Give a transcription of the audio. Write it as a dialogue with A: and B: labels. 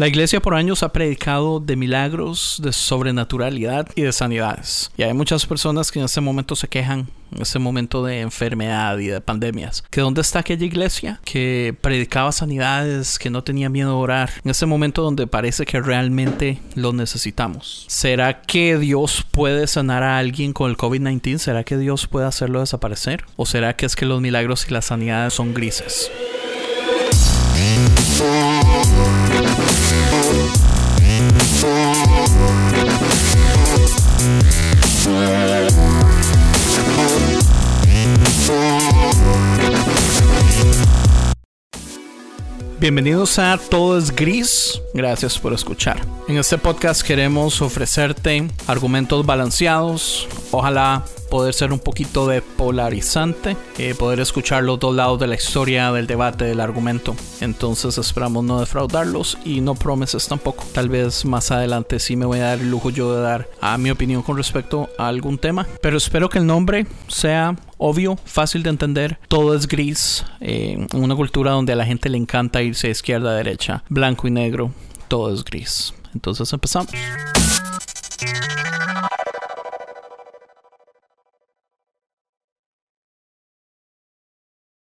A: La iglesia por años ha predicado de milagros, de sobrenaturalidad y de sanidades. Y hay muchas personas que en este momento se quejan, en este momento de enfermedad y de pandemias, que dónde está aquella iglesia que predicaba sanidades, que no tenía miedo a orar, en este momento donde parece que realmente lo necesitamos. ¿Será que Dios puede sanar a alguien con el COVID-19? ¿Será que Dios puede hacerlo desaparecer? ¿O será que es que los milagros y las sanidades son grises? Bienvenidos a Todo es Gris. Gracias por escuchar. En este podcast queremos ofrecerte argumentos balanceados. Ojalá poder ser un poquito de polarizante, eh, poder escuchar los dos lados de la historia, del debate, del argumento. Entonces esperamos no defraudarlos y no promeses tampoco. Tal vez más adelante sí me voy a dar el lujo yo de dar a mi opinión con respecto a algún tema. Pero espero que el nombre sea obvio, fácil de entender, todo es gris, eh, una cultura donde a la gente le encanta irse de izquierda a derecha, blanco y negro, todo es gris. Entonces empezamos.